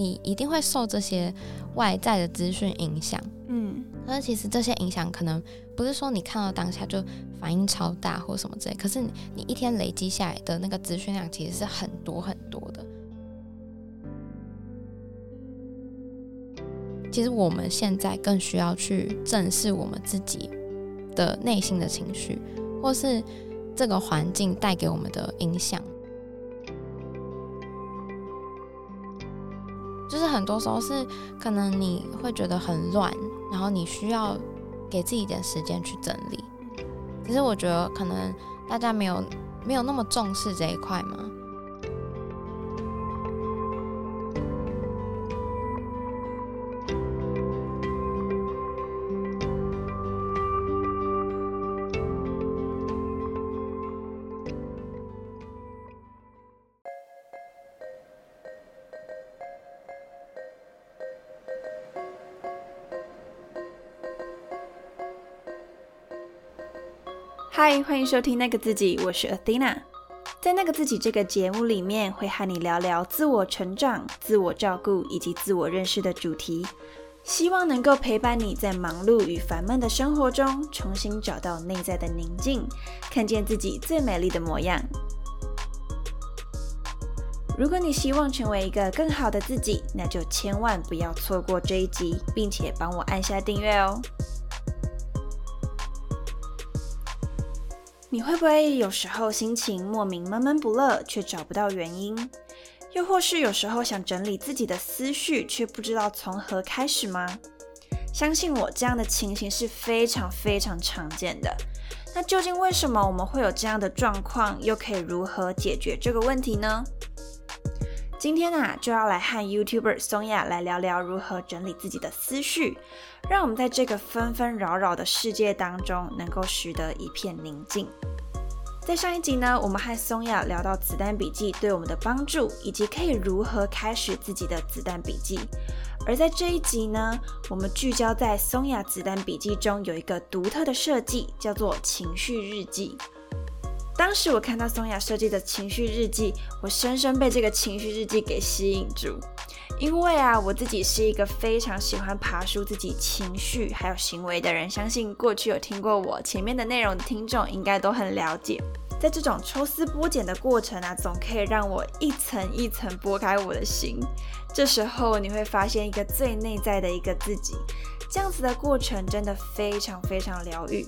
你一定会受这些外在的资讯影响。嗯，可是其实这些影响可能不是说你看到当下就反应超大或什么之类，可是你你一天累积下来的那个资讯量其实是很多很多的。其实我们现在更需要去正视我们自己的内心的情绪，或是这个环境带给我们的影响。很多时候是可能你会觉得很乱，然后你需要给自己一点时间去整理。其实我觉得可能大家没有没有那么重视这一块。嗨，欢迎收听那个自己，我是 Athena。在那个自己这个节目里面，会和你聊聊自我成长、自我照顾以及自我认识的主题，希望能够陪伴你在忙碌与烦闷的生活中，重新找到内在的宁静，看见自己最美丽的模样。如果你希望成为一个更好的自己，那就千万不要错过这一集，并且帮我按下订阅哦。你会不会有时候心情莫名闷闷不乐，却找不到原因？又或是有时候想整理自己的思绪，却不知道从何开始吗？相信我，这样的情形是非常非常常见的。那究竟为什么我们会有这样的状况？又可以如何解决这个问题呢？今天啊，就要来和 YouTuber 松雅来聊聊如何整理自己的思绪，让我们在这个纷纷扰扰的世界当中，能够拾得一片宁静。在上一集呢，我们和松雅聊到子弹笔记对我们的帮助，以及可以如何开始自己的子弹笔记。而在这一集呢，我们聚焦在松雅子弹笔记中有一个独特的设计，叫做情绪日记。当时我看到松雅设计的情绪日记，我深深被这个情绪日记给吸引住。因为啊，我自己是一个非常喜欢爬梳自己情绪还有行为的人，相信过去有听过我前面的内容的听众应该都很了解。在这种抽丝剥茧的过程啊，总可以让我一层一层剥开我的心。这时候你会发现一个最内在的一个自己，这样子的过程真的非常非常疗愈。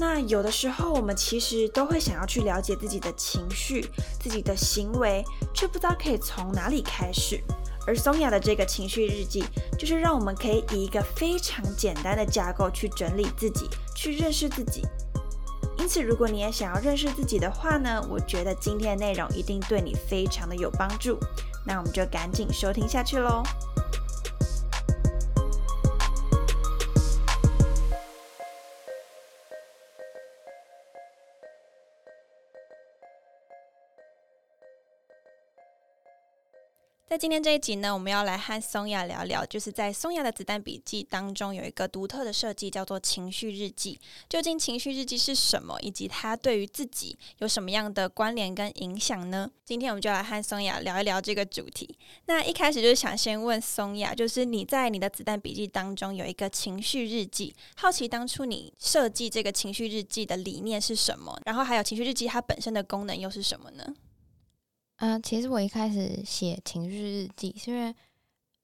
那有的时候，我们其实都会想要去了解自己的情绪、自己的行为，却不知道可以从哪里开始。而松雅的这个情绪日记，就是让我们可以以一个非常简单的架构去整理自己，去认识自己。因此，如果你也想要认识自己的话呢，我觉得今天的内容一定对你非常的有帮助。那我们就赶紧收听下去喽。在今天这一集呢，我们要来和松雅聊聊，就是在松雅的子弹笔记当中有一个独特的设计，叫做情绪日记。究竟情绪日记是什么，以及它对于自己有什么样的关联跟影响呢？今天我们就来和松雅聊一聊这个主题。那一开始就是想先问松雅，就是你在你的子弹笔记当中有一个情绪日记，好奇当初你设计这个情绪日记的理念是什么？然后还有情绪日记它本身的功能又是什么呢？嗯，其实我一开始写情绪日记，是因为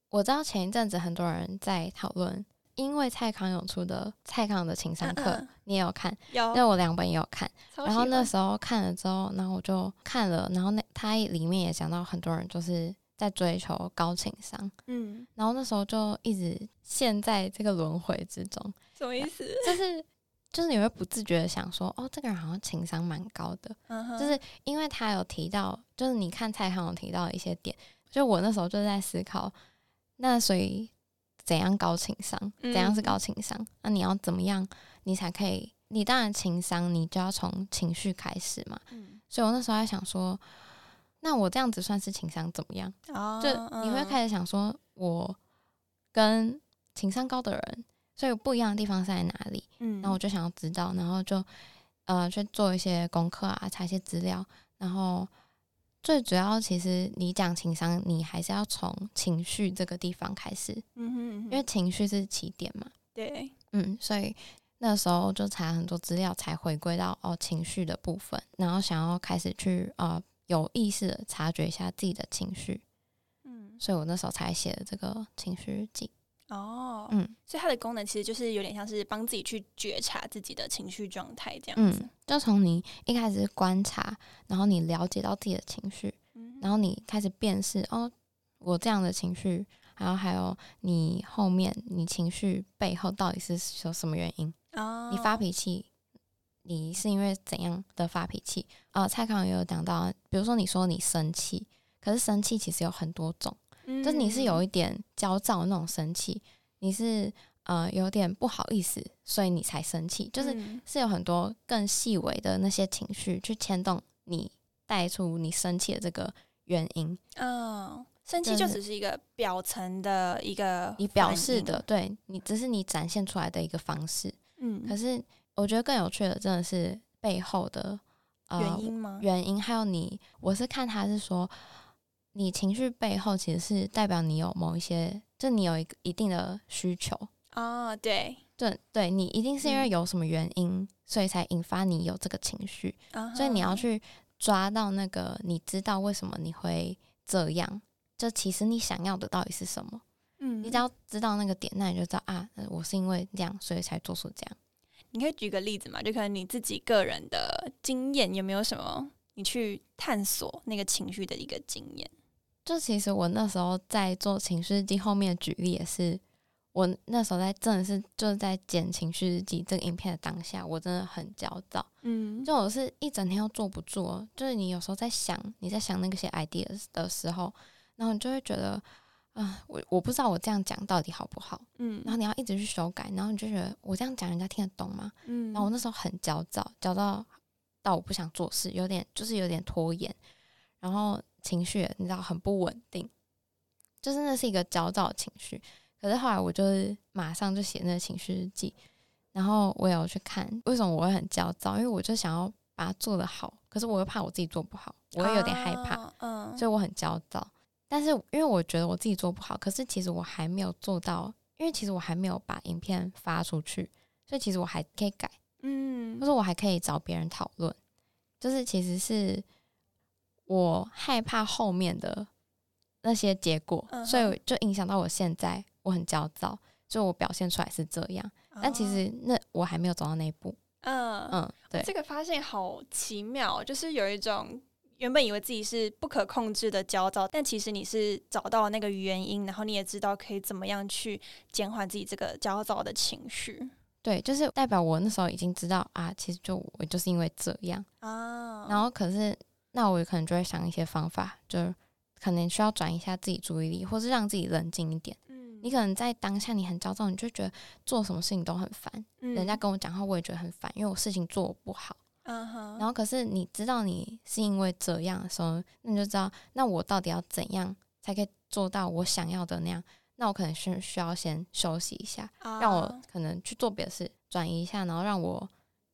我知道前一阵子很多人在讨论，因为蔡康永出的蔡康永的情商课，你也有看，有，因为我两本也有看。然后那时候看了之后，然后我就看了，然后那他里面也讲到很多人就是在追求高情商，嗯，然后那时候就一直陷在这个轮回之中。什么意思？就是就是你会不自觉的想说，哦，这个人好像情商蛮高的，就是因为他有提到，就是你看蔡康永提到的一些点，就我那时候就在思考，那所以怎样高情商？怎样是高情商？那你要怎么样，你才可以？你当然情商，你就要从情绪开始嘛。所以我那时候在想说，那我这样子算是情商怎么样？就你会开始想说，我跟情商高的人。所以不一样的地方是在哪里？嗯，然后我就想要知道，然后就呃去做一些功课啊，查一些资料，然后最主要其实你讲情商，你还是要从情绪这个地方开始，嗯哼，因为情绪是起点嘛。对，嗯，所以那时候就查很多资料，才回归到哦情绪的部分，然后想要开始去呃有意识的察觉一下自己的情绪，嗯，所以我那时候才写了这个情绪日记。哦，嗯，所以它的功能其实就是有点像是帮自己去觉察自己的情绪状态这样子。就从你一开始观察，然后你了解到自己的情绪，然后你开始辨识哦，我这样的情绪，然后还有你后面你情绪背后到底是有什么原因？哦，你发脾气，你是因为怎样的发脾气？啊，蔡康也有讲到，比如说你说你生气，可是生气其实有很多种。就是你是有一点焦躁那种生气，你是呃有点不好意思，所以你才生气。就是是有很多更细微的那些情绪去牵动你带出你生气的这个原因。嗯，生气就只是一个表层的一个你表示的，对你只是你展现出来的一个方式。嗯，可是我觉得更有趣的真的是背后的原因吗？原因还有你，我是看他是说。你情绪背后其实是代表你有某一些，就你有一个一定的需求哦，对，对，对你一定是因为有什么原因，所以才引发你有这个情绪，所以你要去抓到那个，你知道为什么你会这样，就其实你想要的到底是什么？嗯，你只要知道那个点，那你就知道啊，我是因为这样，所以才做出这样。你可以举个例子嘛？就可能你自己个人的经验有没有什么，你去探索那个情绪的一个经验？就其实我那时候在做情绪日记，后面举例也是，我那时候在真的是就是在剪情绪日记这个影片的当下，我真的很焦躁，嗯，就我是一整天都坐不住，就是你有时候在想你在想那个些 ideas 的时候，然后你就会觉得，啊，我我不知道我这样讲到底好不好，嗯，然后你要一直去修改，然后你就觉得我这样讲人家听得懂吗？嗯，然后我那时候很焦躁，焦躁到我不想做事，有点就是有点拖延，然后。情绪你知道很不稳定，就是那是一个焦躁情绪。可是后来我就是马上就写那个情绪日记，然后我也有去看为什么我会很焦躁，因为我就想要把它做得好，可是我又怕我自己做不好，我也有点害怕，嗯，所以我很焦躁。但是因为我觉得我自己做不好，可是其实我还没有做到，因为其实我还没有把影片发出去，所以其实我还可以改，嗯，或者我还可以找别人讨论，就是其实是。我害怕后面的那些结果，所以就影响到我现在，我很焦躁，就我表现出来是这样。但其实那我还没有走到那一步。嗯嗯，对，这个发现好奇妙，就是有一种原本以为自己是不可控制的焦躁，但其实你是找到了那个原因，然后你也知道可以怎么样去减缓自己这个焦躁的情绪。对，就是代表我那时候已经知道啊，其实就我就是因为这样啊，然后可是。那我可能就会想一些方法，就可能需要转移一下自己注意力，或是让自己冷静一点。嗯，你可能在当下你很焦躁，你就觉得做什么事情都很烦。嗯，人家跟我讲话，我也觉得很烦，因为我事情做不好。嗯哼。然后，可是你知道你是因为这样的时候，那你就知道，那我到底要怎样才可以做到我想要的那样？那我可能是需要先休息一下，让我可能去做别的事，转移一下，然后让我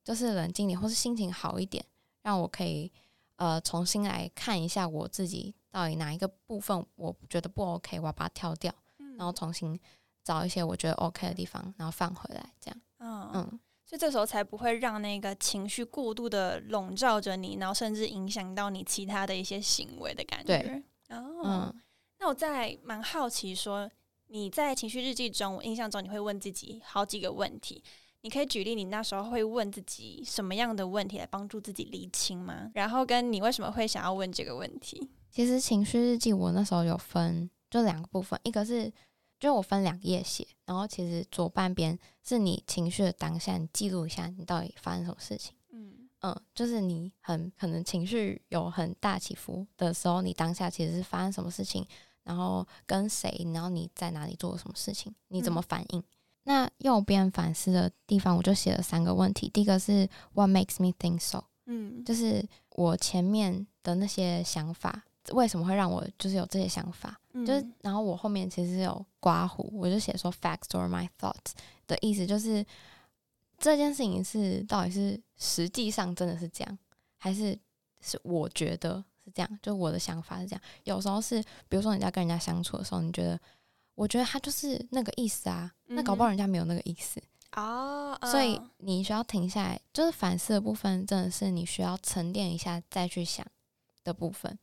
就是冷静点，或是心情好一点，让我可以。呃，重新来看一下我自己到底哪一个部分我觉得不 OK，我要把它挑掉，然后重新找一些我觉得 OK 的地方，然后放回来，这样。嗯嗯，所以这时候才不会让那个情绪过度的笼罩着你，然后甚至影响到你其他的一些行为的感觉。对。哦，那我在蛮好奇，说你在情绪日记中，我印象中你会问自己好几个问题。你可以举例，你那时候会问自己什么样的问题来帮助自己理清吗？然后跟你为什么会想要问这个问题？其实情绪日记我那时候有分就两个部分，一个是就我分两页写，然后其实左半边是你情绪的当下，你记录一下你到底发生什么事情。嗯嗯，就是你很可能情绪有很大起伏的时候，你当下其实是发生什么事情，然后跟谁，然后你在哪里做了什么事情，你怎么反应？那右边反思的地方，我就写了三个问题。第一个是 What makes me think so？嗯，就是我前面的那些想法，为什么会让我就是有这些想法？就是，然后我后面其实有刮胡，我就写说 Facts or my thoughts 的意思，就是这件事情是到底是实际上真的是这样，还是是我觉得是这样，就我的想法是这样。有时候是，比如说你在跟人家相处的时候，你觉得，我觉得他就是那个意思啊，那搞不好人家没有那个意思哦。所以你需要停下来，就是反思的部分，真的是你需要沉淀一下再去想的部分。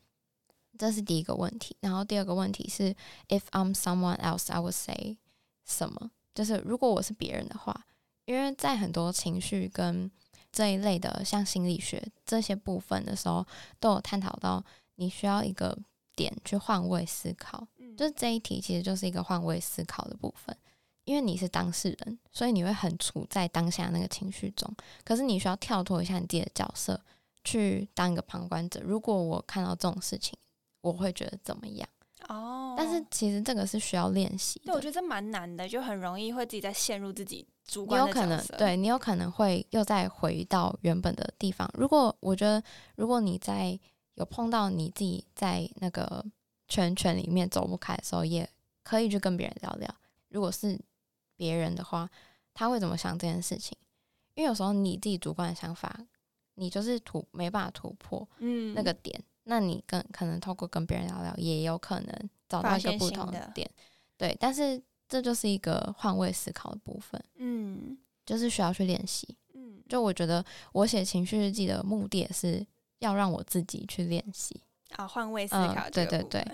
这是第一个问题。然后第二个问题是，If I'm someone else, I would say 什么？就是如果我是别人的话，因为在很多情绪跟这一类的，像心理学这些部分的时候，都有探讨到，你需要一个点去换位思考。嗯，就是这一题其实就是一个换位思考的部分，因为你是当事人，所以你会很处在当下那个情绪中。可是你需要跳脱一下你自己的角色，去当一个旁观者。如果我看到这种事情，我会觉得怎么样？哦，但是其实这个是需要练习。对，我觉得这蛮难的，就很容易会自己在陷入自己主观。你有可能对你有可能会又再回到原本的地方。如果我觉得，如果你在有碰到你自己在那个圈圈里面走不开的时候，也可以去跟别人聊聊。如果是别人的话，他会怎么想这件事情？因为有时候你自己主观的想法，你就是突没办法突破嗯那个点，那你跟可能透过跟别人聊聊，也有可能找到一个不同的点。对，但是。这就是一个换位思考的部分，嗯，就是需要去练习，嗯，就我觉得我写情绪日记的目的也是要让我自己去练习啊，换位思考，对对对，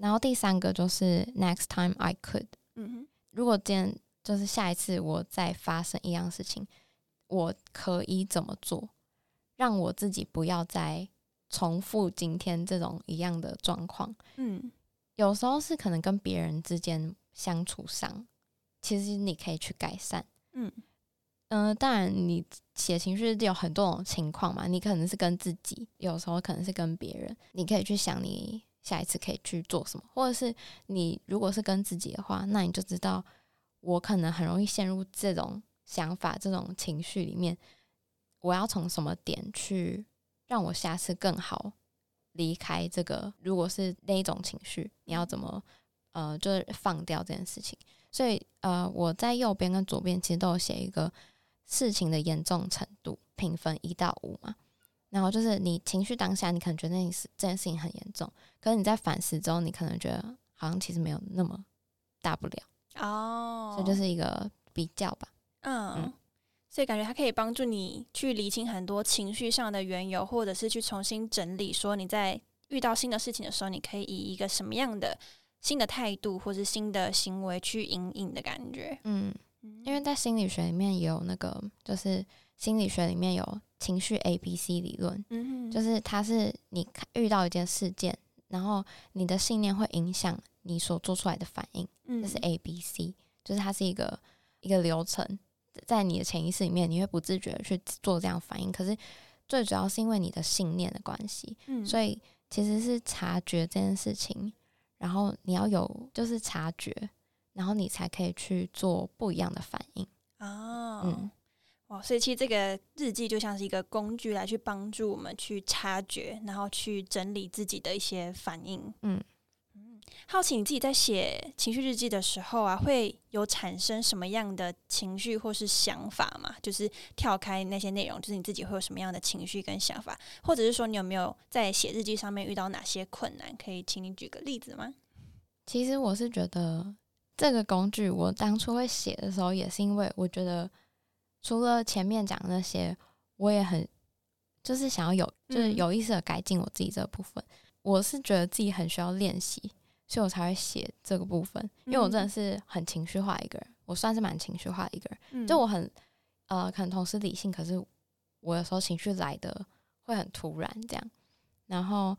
然后第三个就是 next time I could，嗯哼，如果今天就是下一次我再发生一样事情，我可以怎么做，让我自己不要再重复今天这种一样的状况，嗯，有时候是可能跟别人之间。相处上，其实你可以去改善。嗯嗯，当然，你写情绪有很多种情况嘛，你可能是跟自己，有时候可能是跟别人。你可以去想，你下一次可以去做什么，或者是你如果是跟自己的话，那你就知道我可能很容易陷入这种想法、这种情绪里面。我要从什么点去让我下次更好离开这个？如果是那一种情绪，你要怎么？呃，就是放掉这件事情，所以呃，我在右边跟左边其实都有写一个事情的严重程度评分一到五嘛。然后就是你情绪当下，你可能觉得那是这件事情很严重，可是你在反思之后，你可能觉得好像其实没有那么大不了哦。所以就是一个比较吧。嗯，所以感觉它可以帮助你去理清很多情绪上的缘由，或者是去重新整理，说你在遇到新的事情的时候，你可以以一个什么样的。新的态度或是新的行为去引领的感觉，嗯，因为在心理学里面也有那个，就是心理学里面有情绪 A B C 理论，嗯就是它是你遇到一件事件，然后你的信念会影响你所做出来的反应，这是 A B C，就是它是一个一个流程，在你的潜意识里面，你会不自觉的去做这样反应，可是最主要是因为你的信念的关系，嗯，所以其实是察觉这件事情。然后你要有就是察觉，然后你才可以去做不一样的反应哦。嗯，哇，所以其实这个日记就像是一个工具，来去帮助我们去察觉，然后去整理自己的一些反应。嗯。好奇你自己在写情绪日记的时候啊，会有产生什么样的情绪或是想法吗？就是跳开那些内容，就是你自己会有什么样的情绪跟想法，或者是说你有没有在写日记上面遇到哪些困难？可以请你举个例子吗？其实我是觉得这个工具，我当初会写的时候，也是因为我觉得除了前面讲那些，我也很就是想要有就是有意识的改进我自己这部分。我是觉得自己很需要练习。所以我才会写这个部分，因为我真的是很情绪化一个人，我算是蛮情绪化的一个人。就我很呃，可能同时理性，可是我有时候情绪来的会很突然，这样。然后，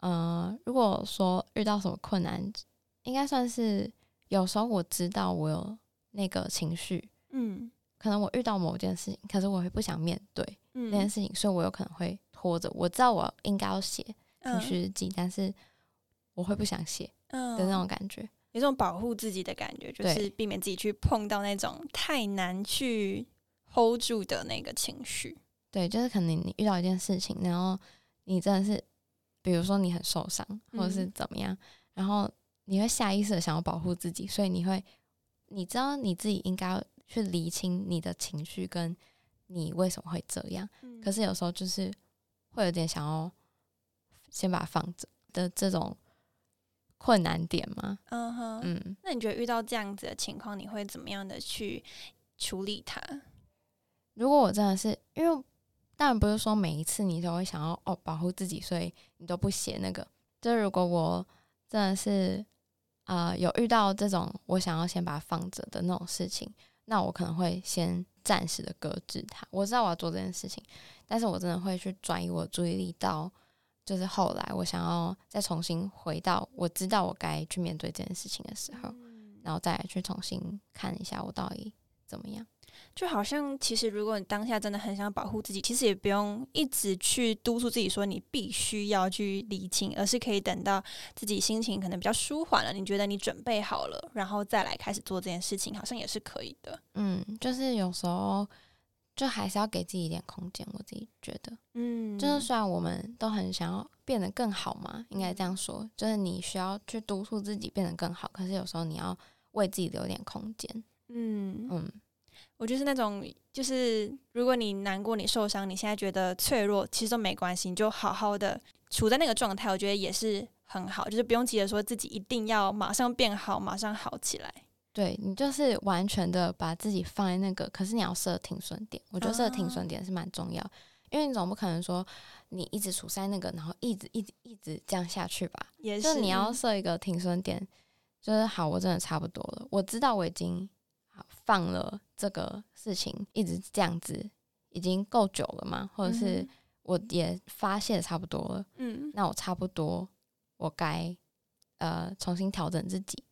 呃，如果说遇到什么困难，应该算是有时候我知道我有那个情绪，嗯，可能我遇到某件事情，可是我会不想面对那件事情，所以我有可能会拖着。我知道我应该要写情绪日记，但是我会不想写。的那种感觉，有种保护自己的感觉，就是避免自己去碰到那种太难去 hold 住的那个情绪。对，就是可能你遇到一件事情，然后你真的是，比如说你很受伤，或者是怎么样，然后你会下意识的想要保护自己，所以你会，你知道你自己应该去理清你的情绪，跟你为什么会这样。可是有时候就是会有点想要先把它放着的这种困难点吗？嗯哼，嗯，那你觉得遇到这样子的情况，你会怎么样的去处理它？如果我真的是因为，当然不是说每一次你都会想要哦保护自己，所以你都不写那个。就如果我真的是啊有遇到这种我想要先把它放着的那种事情，那我可能会先暂时的搁置它。我知道我要做这件事情，但是我真的会去转移我注意力到，就是后来我想要再重新回到我知道我该去面对这件事情的时候，然后再去重新看一下我到底怎么样。就好像，其实如果你当下真的很想保护自己，其实也不用一直去督促自己说你必须要去理清，而是可以等到自己心情可能比较舒缓了，你觉得你准备好了，然后再来开始做这件事情，好像也是可以的。嗯，就是有时候就还是要给自己一点空间，我自己觉得，嗯，就是虽然我们都很想要变得更好嘛，应该这样说，就是你需要去督促自己变得更好，可是有时候你要为自己留点空间。嗯嗯。我就是那种，就是如果你难过、你受伤、你现在觉得脆弱，其实都没关系，你就好好的处在那个状态，我觉得也是很好，就是不用急着说自己一定要马上变好、马上好起来。对你就是完全的把自己放在那个，可是你要设停损点，我觉得设停损点是蛮重要，因为你总不可能说你一直处在那个，然后一直一直一直这样下去吧。也是，就你要设一个停损点，就是好，我真的差不多了，我知道我已经。放了这个事情一直这样子，已经够久了嘛？或者是我也发现差不多了，嗯，那我差不多，我该呃重新调整自己，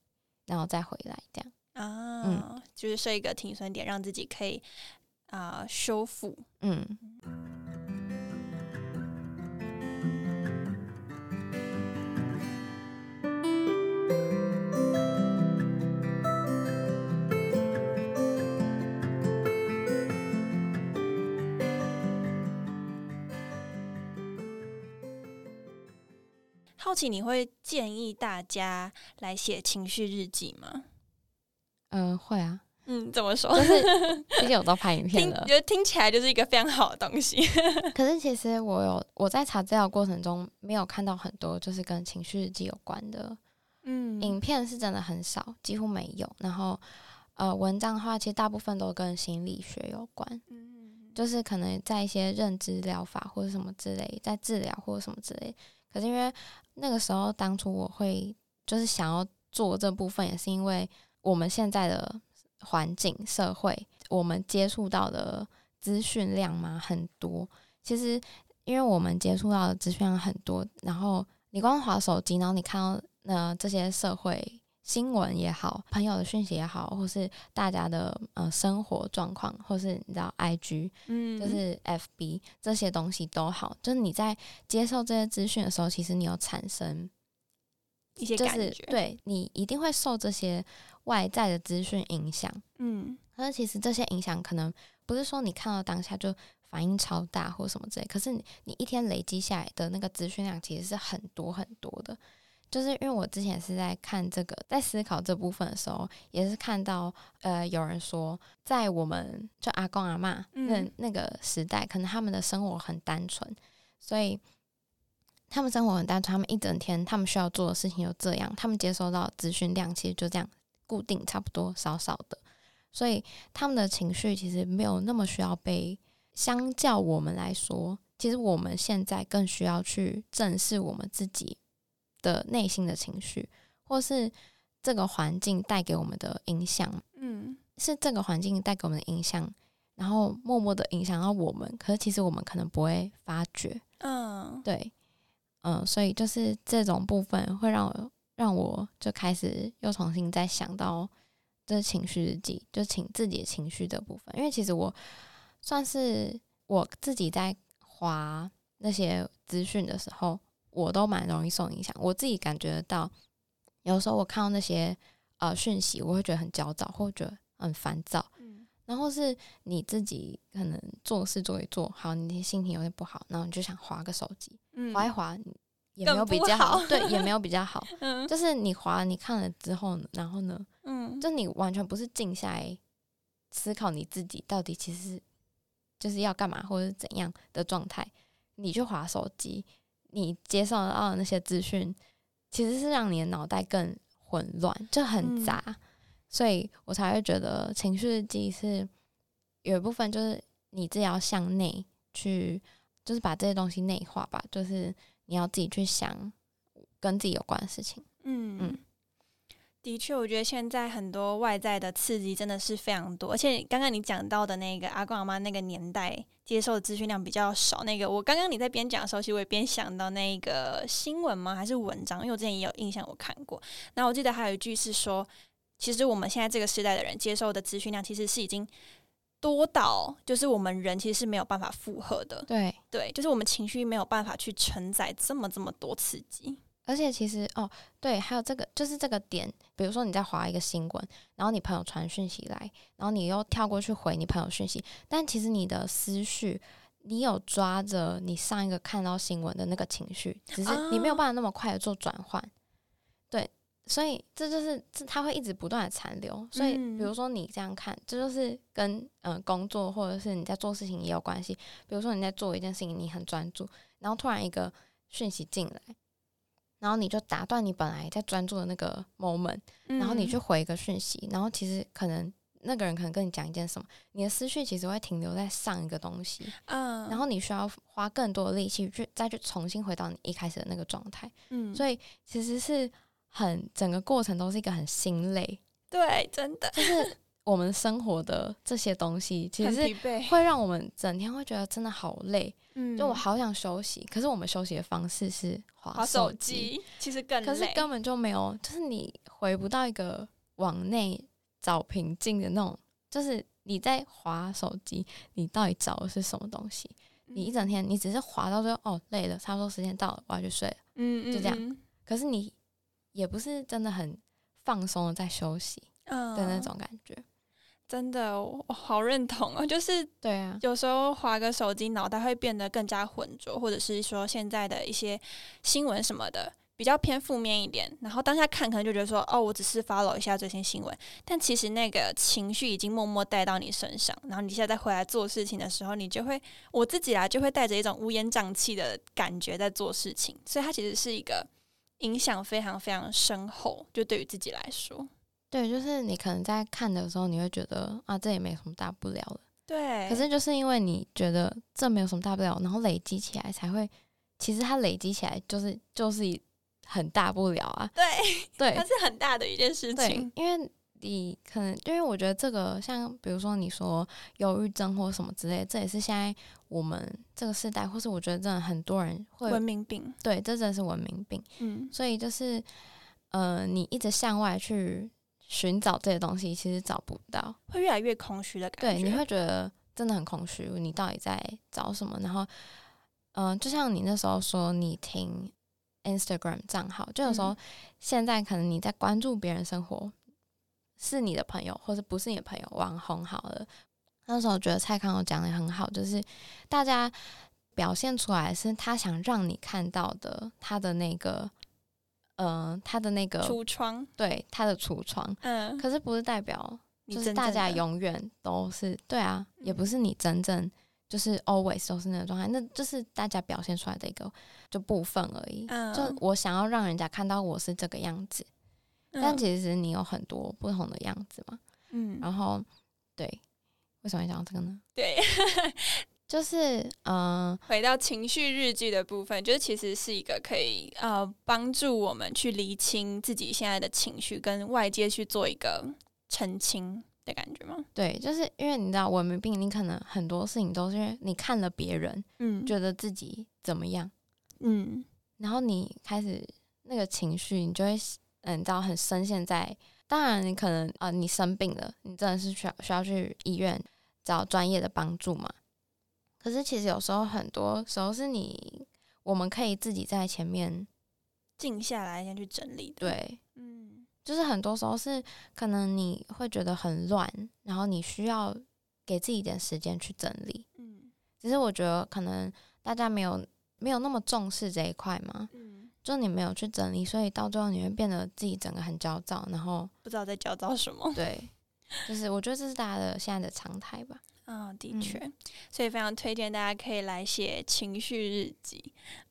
然后再回来这样啊，嗯，就是设一个停损点，让自己可以啊修复，嗯。好奇你会建议大家来写情绪日记吗？嗯，会啊。嗯，怎么说？就是 毕竟我都拍影片了，觉得听起来就是一个非常好的东西。可是其实我有我在查资料过程中没有看到很多就是跟情绪日记有关的，嗯，影片是真的很少，几乎没有。然后呃，文章的话，其实大部分都跟心理学有关，嗯，就是可能在一些认知疗法或者什么之类，在治疗或者什么之类。可是因为那个时候，当初我会就是想要做这部分，也是因为我们现在的环境、社会，我们接触到的资讯量嘛很多。其实，因为我们接触到的资讯量很多，然后你光滑手机，然后你看到那这些社会。新闻也好，朋友的讯息也好，或是大家的呃生活状况，或是你知道 I G，嗯，就是 F B 这些东西都好，就是你在接受这些资讯的时候，其实你有产生一些感觉，对你一定会受这些外在的资讯影响，嗯，可是其实这些影响可能不是说你看到当下就反应超大或什么之类，可是你你一天累积下来的那个资讯量其实是很多很多的。就是因为我之前是在看这个，在思考这部分的时候，也是看到呃有人说，在我们就阿公阿妈那那个时代，可能他们的生活很单纯，所以他们生活很单纯，他们一整天他们需要做的事情就这样，他们接收到资讯量其实就这样固定，差不多少少的，所以他们的情绪其实没有那么需要被，相较我们来说，其实我们现在更需要去正视我们自己。的内心的情绪，或是这个环境带给我们的影响，嗯，是这个环境带给我们的影响，然后默默的影响到我们，可是其实我们可能不会发觉，嗯，对，嗯，所以就是这种部分会让我让我就开始又重新再想到这情绪日记，就请自己的情绪的部分，因为其实我算是我自己在划那些资讯的时候。我都蛮容易受影响，我自己感觉得到，有时候我看到那些呃讯息，我会觉得很焦躁，或者很烦躁。嗯，然后是你自己可能做事做一做好，你心情有点不好，然后你就想划个手机，划一划也没有比较好，对，也没有比较好。嗯，就是你划你看了之后，然后呢，嗯，就你完全不是静下来思考你自己到底其实就是要干嘛或者是怎样的状态，你去划手机。你接受到的那些资讯，其实是让你的脑袋更混乱，就很杂，所以我才会觉得情绪日记是有一部分就是你自己要向内去，就是把这些东西内化吧，就是你要自己去想跟自己有关的事情。嗯嗯。的确，我觉得现在很多外在的刺激真的是非常多，而且刚刚你讲到的那个阿公阿妈那个年代接受的资讯量比较少。那个我刚刚你在边讲的时候，其实我也边想到那个新闻吗？还是文章？因为我之前也有印象，我看过。那我记得还有一句是说，其实我们现在这个时代的人接受的资讯量其实是已经多到，就是我们人其实是没有办法负荷的。对对，就是我们情绪没有办法去承载这么这么多刺激。而且其实哦，对，还有这个就是这个点，比如说你在划一个新闻，然后你朋友传讯息来，然后你又跳过去回你朋友讯息，但其实你的思绪，你有抓着你上一个看到新闻的那个情绪，只是你没有办法那么快的做转换。对，所以这就是这它会一直不断的残留。所以比如说你这样看，这就是跟嗯工作或者是你在做事情也有关系。比如说你在做一件事情，你很专注，然后突然一个讯息进来。然后你就打断你本来在专注的那个 moment，然后你去回一个讯息，然后其实可能那个人可能跟你讲一件什么，你的思绪其实会停留在上一个东西，嗯，然后你需要花更多的力气去再去重新回到你一开始的那个状态，嗯，所以其实是很整个过程都是一个很心累，对，真的。就是。我们生活的这些东西，其实会让我们整天会觉得真的好累。嗯，就我好想休息，可是我们休息的方式是滑手机，其实更可是根本就没有，就是你回不到一个往内找平静的那种。就是你在滑手机，你到底找的是什么东西？你一整天，你只是滑到最后，哦，累了，差不多时间到了，我要去睡了。嗯嗯，就这样。可是你也不是真的很放松的在休息的那种感觉。真的，我好认同啊！就是对啊，有时候划个手机，脑袋会变得更加浑浊，或者是说现在的一些新闻什么的比较偏负面一点。然后当下看，可能就觉得说，哦，我只是 follow 一下最新新闻，但其实那个情绪已经默默带到你身上。然后你现在再回来做事情的时候，你就会我自己来就会带着一种乌烟瘴气的感觉在做事情。所以它其实是一个影响非常非常深厚，就对于自己来说。对，就是你可能在看的时候，你会觉得啊，这也没什么大不了的。对。可是就是因为你觉得这没有什么大不了，然后累积起来才会，其实它累积起来就是就是很大不了啊。对。对。它是很大的一件事情。因为你可能因为我觉得这个像比如说你说忧郁症或什么之类，这也是现在我们这个时代，或是我觉得真的很多人会文明病。对，这真的是文明病。嗯。所以就是呃，你一直向外去。寻找这些东西，其实找不到，会越来越空虚的感觉。对，你会觉得真的很空虚。你到底在找什么？然后，嗯，就像你那时候说，你听 Instagram 账号，就有时候现在可能你在关注别人生活，是你的朋友，或者不是你的朋友，网红好了。那时候觉得蔡康永讲的很好，就是大家表现出来是他想让你看到的，他的那个。嗯，他的那个橱窗，对他的橱窗，嗯，可是不是代表就是大家永远都是对啊，也不是你真正就是 always 都是那个状态，那就是大家表现出来的一个就部分而已。嗯，就我想要让人家看到我是这个样子，但其实你有很多不同的样子嘛。嗯，然后对，为什么要讲这个呢？对。就是嗯，回到情绪日记的部分，就是其实是一个可以呃帮助我们去厘清自己现在的情绪，跟外界去做一个澄清的感觉吗？对，就是因为你知道文明病，你可能很多事情都是因为你看了别人，嗯，觉得自己怎么样，嗯，然后你开始那个情绪，你就会嗯，你知道很深陷在。当然，你可能啊，你生病了，你真的是需要需要去医院找专业的帮助嘛？可是其实有时候，很多时候是你，我们可以自己在前面静下来先去整理。对，嗯，就是很多时候是可能你会觉得很乱，然后你需要给自己一点时间去整理。嗯，只是我觉得可能大家没有没有那么重视这一块嘛。嗯，就你没有去整理，所以到最后你会变得自己整个很焦躁，然后不知道在焦躁什么。对，就是我觉得这是大家的现在的常态吧。嗯，的确，所以非常推荐大家可以来写情绪日记。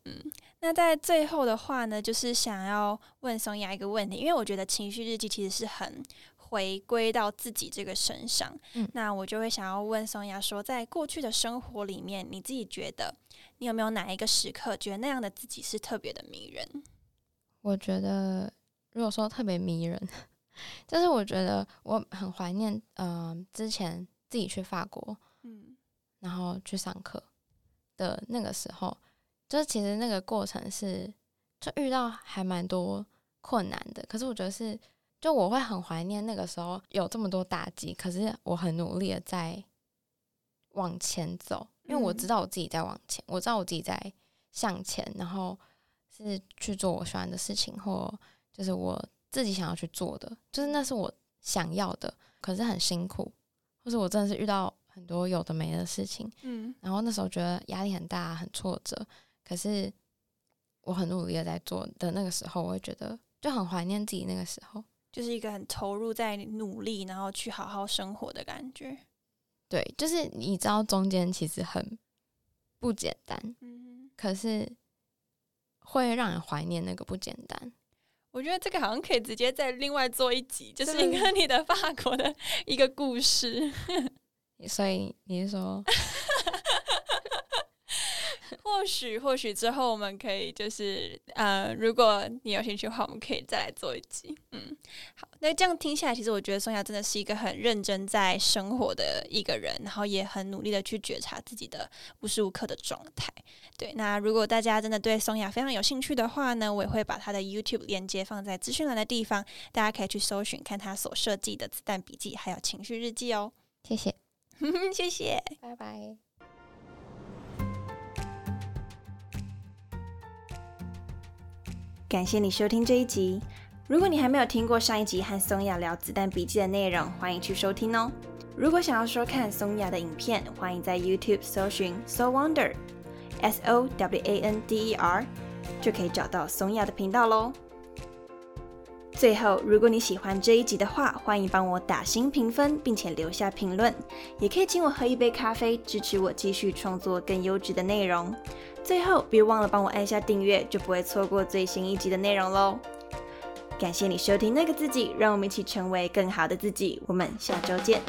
嗯，那那在最后的话呢，就是想要问松雅一个问题，因为我觉得情绪日记其实是很回归到自己这个身上。嗯，那我就会想要问松雅说，在过去的生活里面，你自己觉得你有没有哪一个时刻，觉得那样的自己是特别的迷人？我觉得，如果说特别迷人，就是我觉得我很怀念，嗯，之前自己去法国，嗯，然后去上课的那个时候。就是其实那个过程是，就遇到还蛮多困难的。可是我觉得是，就我会很怀念那个时候有这么多打击，可是我很努力的在往前走，因为我知道我自己在往前，我知道我自己在向前，然后是去做我喜欢的事情，或就是我自己想要去做的，就是那是我想要的。可是很辛苦，或是我真的是遇到很多有的没的事情，嗯，然后那时候觉得压力很大，很挫折。可是我很努力的在做的那个时候，我会觉得就很怀念自己那个时候，就是一个很投入在努力，然后去好好生活的感觉。对，就是你知道中间其实很不简单，嗯，可是会让人怀念那个不简单。我觉得这个好像可以直接再另外做一集，就是你跟你的法国的一个故事。所以你是说？或许，或许之后我们可以就是，呃，如果你有兴趣的话，我们可以再来做一集。嗯，好，那这样听下来，其实我觉得松雅真的是一个很认真在生活的一个人，然后也很努力的去觉察自己的无时无刻的状态。对，那如果大家真的对松雅非常有兴趣的话呢，我也会把他的 YouTube 链接放在资讯栏的地方，大家可以去搜寻看他所设计的子弹笔记还有情绪日记哦。谢谢，谢谢，拜拜。感谢你收听这一集。如果你还没有听过上一集和松雅聊子弹笔记的内容，欢迎去收听哦。如果想要收看松雅的影片，欢迎在 YouTube 搜寻 So Wonder S O W A N D E R，就可以找到松雅的频道喽。最后，如果你喜欢这一集的话，欢迎帮我打新评分，并且留下评论，也可以请我喝一杯咖啡，支持我继续创作更优质的内容。最后，别忘了帮我按下订阅，就不会错过最新一集的内容喽。感谢你收听那个自己，让我们一起成为更好的自己。我们下周见。